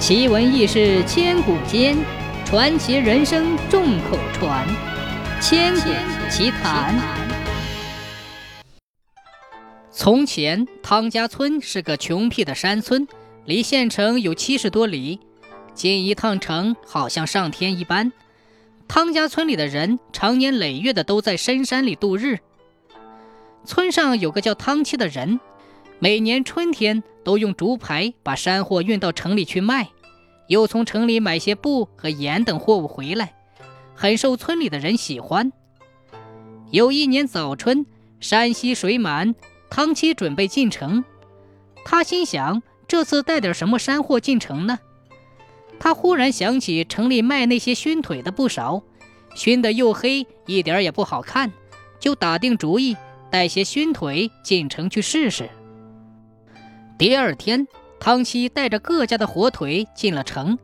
奇闻异事千古间，传奇人生众口传。千古奇谈。从前，汤家村是个穷僻的山村，离县城有七十多里，进一趟城好像上天一般。汤家村里的人常年累月的都在深山里度日。村上有个叫汤七的人。每年春天都用竹排把山货运到城里去卖，又从城里买些布和盐等货物回来，很受村里的人喜欢。有一年早春，山溪水满，汤七准备进城。他心想，这次带点什么山货进城呢？他忽然想起城里卖那些熏腿的不少，熏得又黑，一点也不好看，就打定主意带些熏腿进城去试试。第二天，汤七带着各家的火腿进了城。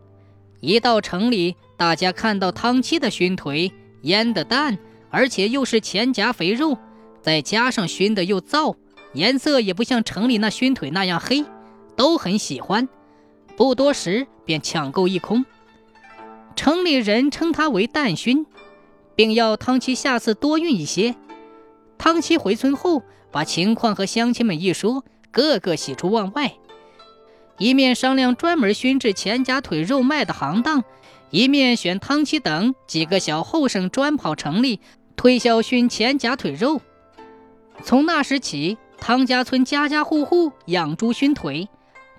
一到城里，大家看到汤七的熏腿腌的淡，而且又是前夹肥肉，再加上熏的又燥，颜色也不像城里那熏腿那样黑，都很喜欢。不多时便抢购一空。城里人称它为蛋熏，并要汤七下次多运一些。汤七回村后，把情况和乡亲们一说。个个喜出望外，一面商量专门熏制前夹腿肉卖的行当，一面选汤七等几个小后生专跑城里推销熏前夹腿肉。从那时起，汤家村家家户户养猪熏腿，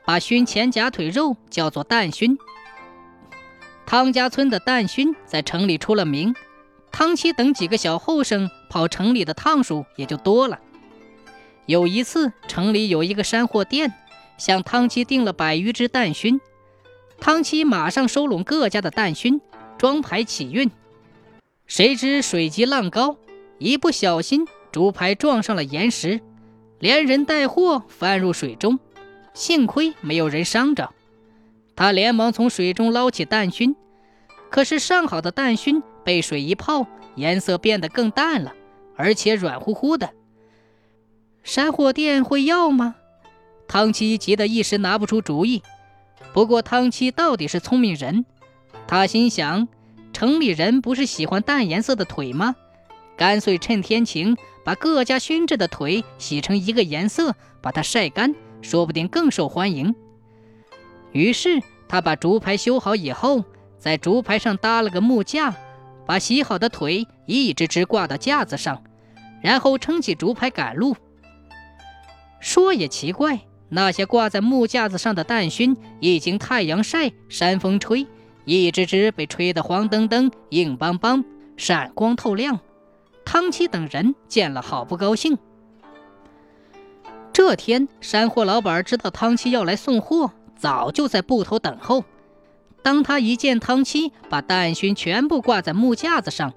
把熏前夹腿肉叫做蛋熏。汤家村的蛋熏在城里出了名，汤七等几个小后生跑城里的趟数也就多了。有一次，城里有一个山货店，向汤七订了百余只蛋熏。汤七马上收拢各家的蛋熏，装排起运。谁知水急浪高，一不小心，竹排撞上了岩石，连人带货翻入水中，幸亏没有人伤着。他连忙从水中捞起蛋熏，可是上好的蛋熏被水一泡，颜色变得更淡了，而且软乎乎的。山货店会要吗？汤七急得一时拿不出主意。不过汤七到底是聪明人，他心想：城里人不是喜欢淡颜色的腿吗？干脆趁天晴，把各家熏制的腿洗成一个颜色，把它晒干，说不定更受欢迎。于是他把竹排修好以后，在竹排上搭了个木架，把洗好的腿一只只挂到架子上，然后撑起竹排赶路。说也奇怪，那些挂在木架子上的蛋熏，一经太阳晒、山风吹，一只只被吹得黄澄澄、硬邦邦、闪光透亮。汤七等人见了，好不高兴。这天，山货老板知道汤七要来送货，早就在埠头等候。当他一见汤七把蛋熏全部挂在木架子上，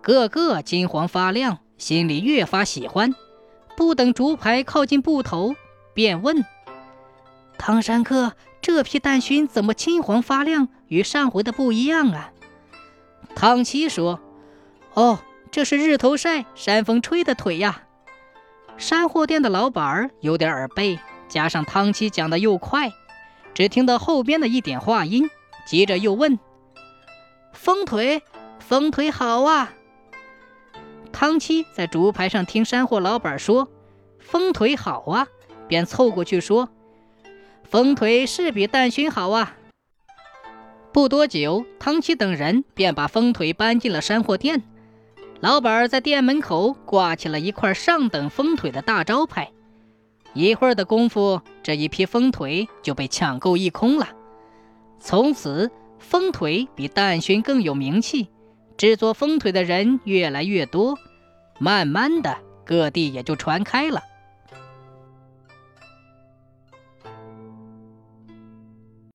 个个金黄发亮，心里越发喜欢。不等竹排靠近布头，便问：“唐山客，这批蛋熏怎么金黄发亮，与上回的不一样啊？”汤七说：“哦，这是日头晒、山风吹的腿呀。”山货店的老板儿有点耳背，加上汤七讲的又快，只听到后边的一点话音，急着又问：“风腿，风腿好啊！”汤七在竹排上听山货老板说：“风腿好啊！”便凑过去说：“风腿是比蛋熏好啊！”不多久，汤七等人便把风腿搬进了山货店。老板在店门口挂起了一块上等风腿的大招牌。一会儿的功夫，这一批风腿就被抢购一空了。从此，风腿比蛋熏更有名气。制作风腿的人越来越多，慢慢的，各地也就传开了。